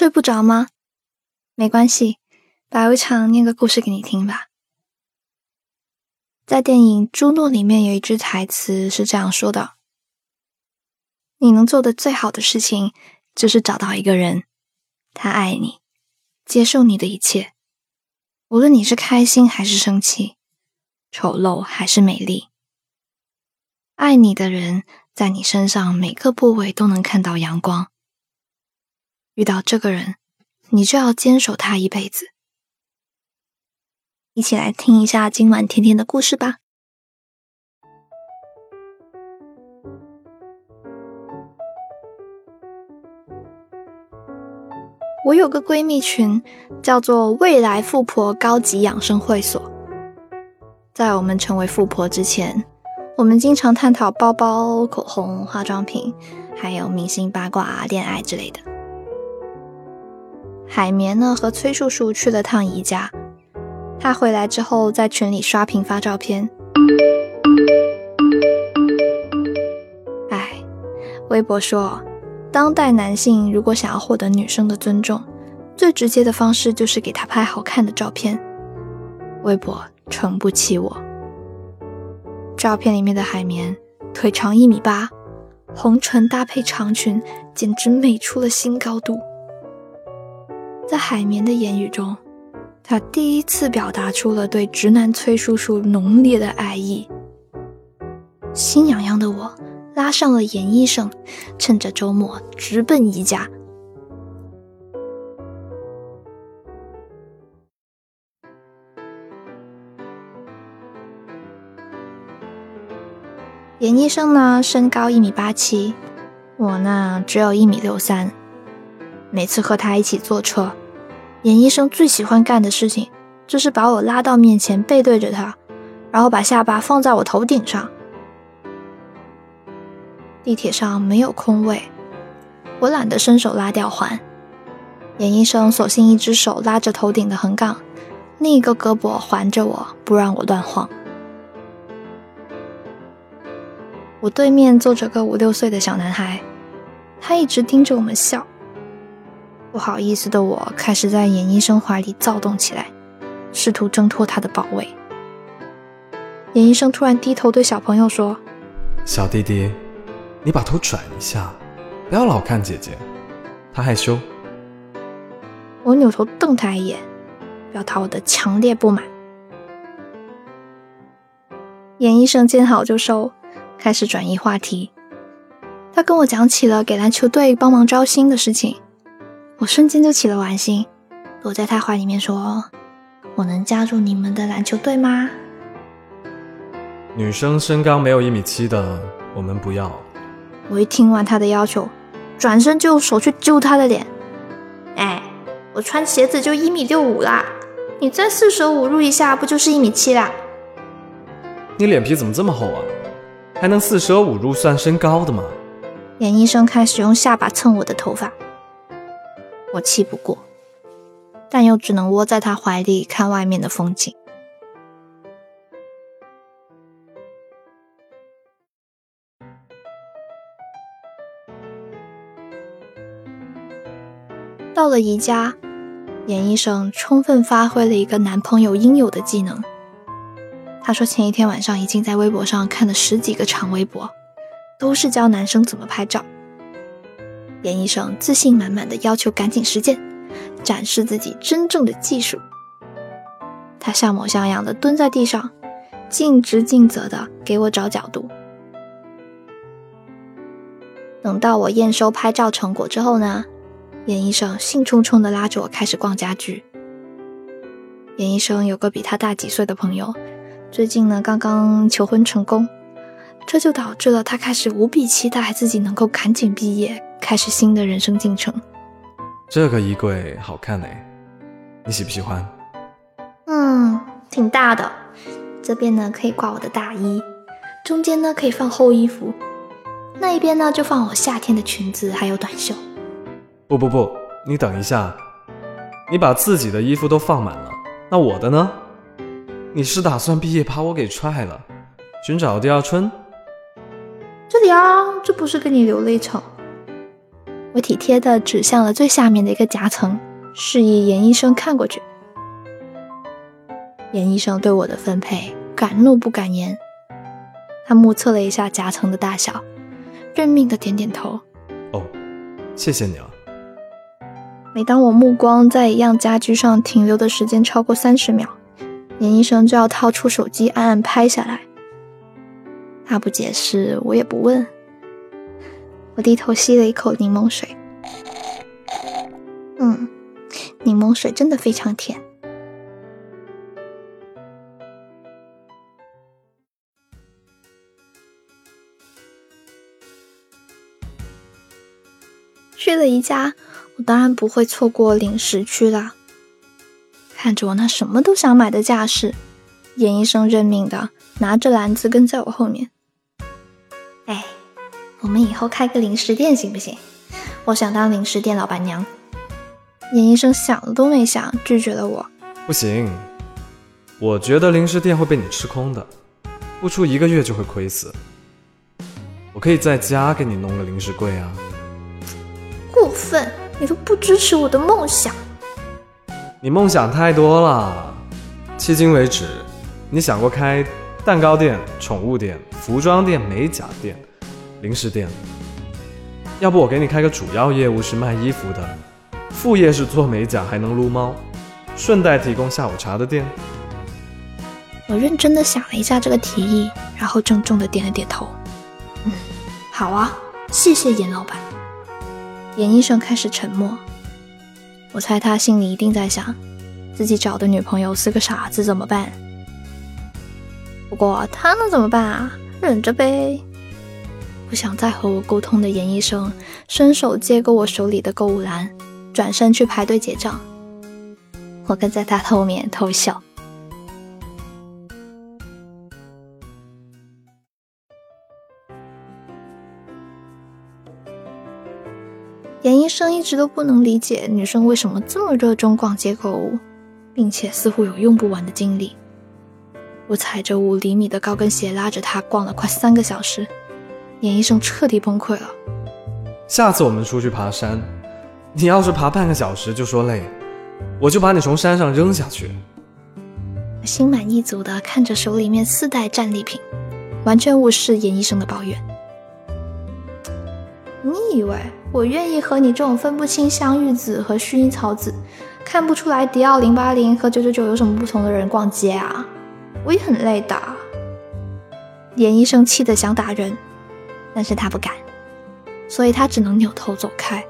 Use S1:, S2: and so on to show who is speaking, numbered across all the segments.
S1: 睡不着吗？没关系，白无常念个故事给你听吧。在电影《朱诺》里面有一句台词是这样说的：“你能做的最好的事情，就是找到一个人，他爱你，接受你的一切，无论你是开心还是生气，丑陋还是美丽。爱你的人，在你身上每个部位都能看到阳光。”遇到这个人，你就要坚守他一辈子。一起来听一下今晚甜甜的故事吧。我有个闺蜜群，叫做“未来富婆高级养生会所”。在我们成为富婆之前，我们经常探讨包包、口红、化妆品，还有明星八卦、恋爱之类的。海绵呢和崔叔叔去了趟宜家，他回来之后在群里刷屏发照片。哎，微博说，当代男性如果想要获得女生的尊重，最直接的方式就是给她拍好看的照片。微博诚不欺我。照片里面的海绵腿长一米八，红唇搭配长裙，简直美出了新高度。在海绵的言语中，他第一次表达出了对直男崔叔叔浓烈的爱意。心痒痒的我拉上了严医生，趁着周末直奔宜家。严医生呢，身高一米八七，我呢只有一米六三。每次和他一起坐车。严医生最喜欢干的事情，就是把我拉到面前，背对着他，然后把下巴放在我头顶上。地铁上没有空位，我懒得伸手拉吊环。严医生索性一只手拉着头顶的横杠，另一个胳膊环着我，不让我乱晃。我对面坐着个五六岁的小男孩，他一直盯着我们笑。不好意思的我开始在严医生怀里躁动起来，试图挣脱他的包围。严医生突然低头对小朋友说：“
S2: 小弟弟，你把头转一下，不要老看姐姐，她害羞。”
S1: 我扭头瞪他一眼，表达我的强烈不满。严医生见好就收，开始转移话题。他跟我讲起了给篮球队帮忙招新的事情。我瞬间就起了玩心，躲在他怀里面说：“我能加入你们的篮球队吗？”
S2: 女生身高没有一米七的，我们不要。
S1: 我一听完他的要求，转身就用手去揪他的脸。哎，我穿鞋子就一米六五啦，你再四舍五入一下，不就是一米七啦？
S2: 你脸皮怎么这么厚啊？还能四舍五入算身高的吗？
S1: 严医生开始用下巴蹭我的头发。我气不过，但又只能窝在他怀里看外面的风景。到了宜家，严医生充分发挥了一个男朋友应有的技能。他说，前一天晚上已经在微博上看了十几个长微博，都是教男生怎么拍照。严医生自信满满的要求赶紧实践，展示自己真正的技术。他像模像样的蹲在地上，尽职尽责的给我找角度。等到我验收拍照成果之后呢，严医生兴冲冲的拉着我开始逛家居。严医生有个比他大几岁的朋友，最近呢刚刚求婚成功，这就导致了他开始无比期待自己能够赶紧毕业。开始新的人生进程。
S2: 这个衣柜好看哎，你喜不喜欢？
S1: 嗯，挺大的。这边呢可以挂我的大衣，中间呢可以放厚衣服，那一边呢就放我夏天的裙子还有短袖。
S2: 不不不，你等一下，你把自己的衣服都放满了，那我的呢？你是打算毕业把我给踹了，寻找第二春？
S1: 这里啊，这不是给你留了一场。我体贴地指向了最下面的一个夹层，示意严医生看过去。严医生对我的分配敢怒不敢言，他目测了一下夹层的大小，认命的点点头。
S2: 哦，谢谢你啊。
S1: 每当我目光在一样家具上停留的时间超过三十秒，严医生就要掏出手机暗暗拍下来。他不解释，我也不问。我低头吸了一口柠檬水，嗯，柠檬水真的非常甜。去了宜家，我当然不会错过零食区啦。看着我那什么都想买的架势，严医生认命的拿着篮子跟在我后面。哎，我们以后开个零食店行不行？我想当零食店老板娘。严医生想了都没想，拒绝了我。
S2: 不行，我觉得零食店会被你吃空的，不出一个月就会亏死。我可以在家给你弄个零食柜啊。
S1: 过分！你都不支持我的梦想。
S2: 你梦想太多了。迄今为止，你想过开蛋糕店、宠物店、服装店、美甲店、零食店？要不我给你开个主要业务是卖衣服的，副业是做美甲还能撸猫，顺带提供下午茶的店。
S1: 我认真的想了一下这个提议，然后郑重的点了点头。嗯，好啊，谢谢严老板。严医生开始沉默，我猜他心里一定在想，自己找的女朋友是个傻子怎么办？不过他能怎么办啊？忍着呗。不想再和我沟通的严医生伸手接过我手里的购物篮，转身去排队结账。我跟在他后面偷笑。严医生一直都不能理解女生为什么这么热衷逛街购物，并且似乎有用不完的精力。我踩着五厘米的高跟鞋拉着他逛了快三个小时，严医生彻底崩溃了。
S2: 下次我们出去爬山，你要是爬半个小时就说累，我就把你从山上扔下去。
S1: 心满意足的看着手里面四袋战利品，完全无视严医生的抱怨。你以为？我愿意和你这种分不清香芋子和薰衣草籽，看不出来迪奥零八零和九九九有什么不同的人逛街啊！我也很累的。严医生气得想打人，但是他不敢，所以他只能扭头走开。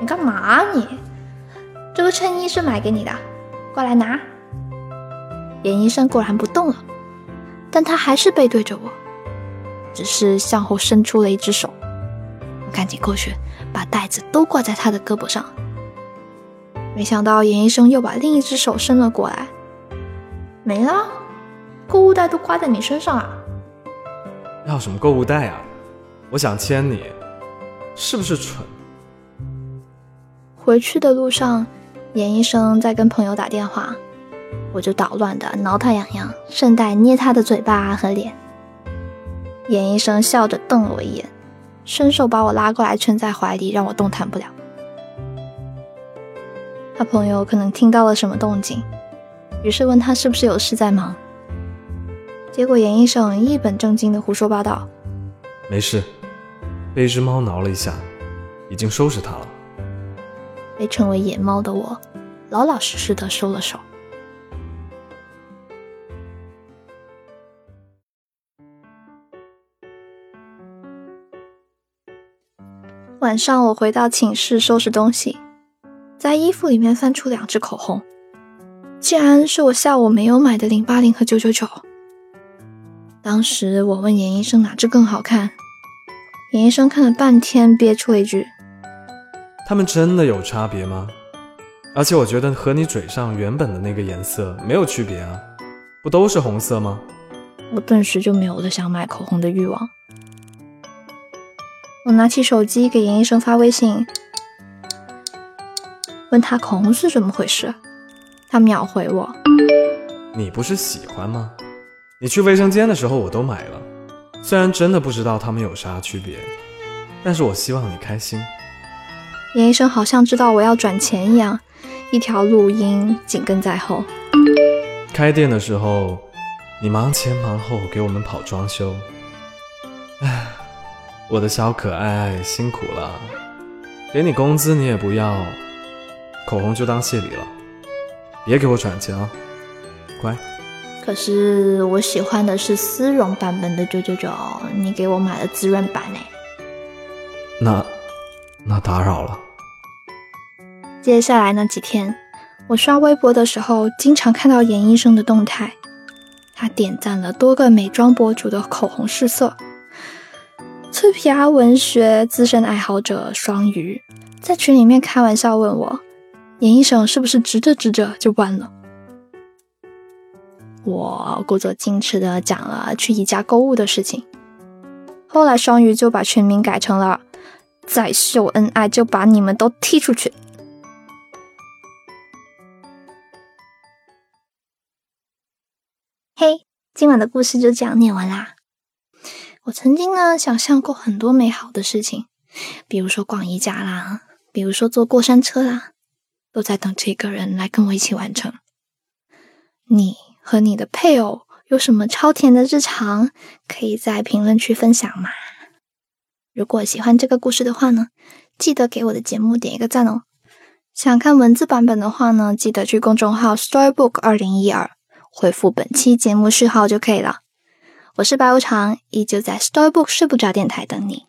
S1: 你干嘛你？这个衬衣是买给你的，过来拿。严医生果然不动了，但他还是背对着我，只是向后伸出了一只手。我赶紧过去，把袋子都挂在他的胳膊上。没想到严医生又把另一只手伸了过来，没了，购物袋都挂在你身上啊！
S2: 要什么购物袋啊？我想牵你，是不是蠢？
S1: 回去的路上，严医生在跟朋友打电话，我就捣乱的挠他痒痒，顺带捏他的嘴巴和脸。严医生笑着瞪了我一眼。伸手把我拉过来，圈在怀里，让我动弹不了。他朋友可能听到了什么动静，于是问他是不是有事在忙。结果严医生一本正经的胡说八道：“
S2: 没事，被一只猫挠了一下，已经收拾它了。”
S1: 被称为野猫的我，老老实实的收了手。晚上我回到寝室收拾东西，在衣服里面翻出两支口红，竟然是我下午没有买的零八零和九九九。当时我问严医生哪只更好看，严医生看了半天，憋出了一句：“
S2: 他们真的有差别吗？而且我觉得和你嘴上原本的那个颜色没有区别啊，不都是红色吗？”
S1: 我顿时就没有了想买口红的欲望。我拿起手机给严医生发微信，问他口红是怎么回事。他秒回我：“
S2: 你不是喜欢吗？你去卫生间的时候我都买了。虽然真的不知道它们有啥区别，但是我希望你开心。
S3: 严医生好像知道我要转钱一样，一条录音紧跟在后。
S2: 开店的时候，你忙前忙后给我们跑装修。唉，我的小可爱辛苦了，给你工资你也不要，口红就当谢礼了，别给我转钱啊，乖。
S3: 可是我喜欢的是丝绒版本的九九九，你给我买的滋润版呢。
S2: 那，那打扰了。
S3: 接下来那几天，我刷微博的时候，经常看到严医生的动态。他点赞了多个美妆博主的口红试色。脆皮阿文学资深爱好者双鱼在群里面开玩笑问我：“严医生是不是直着直着就弯了？”我故作矜持的讲了去宜家购物的事情。后来双鱼就把群名改成了“再秀恩爱就把你们都踢出去”。嘿，今晚的故事就这样念完啦。我曾经呢想象过很多美好的事情，比如说逛宜家啦，比如说坐过山车啦，都在等这个人来跟我一起完成。你和你的配偶有什么超甜的日常，可以在评论区分享吗？如果喜欢这个故事的话呢，记得给我的节目点一个赞哦。想看文字版本的话呢，记得去公众号 Storybook 二零一二。回复本期节目序号就可以了。我是白无常，依旧在 Storybook 睡不着电台等你。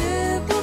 S4: 是不。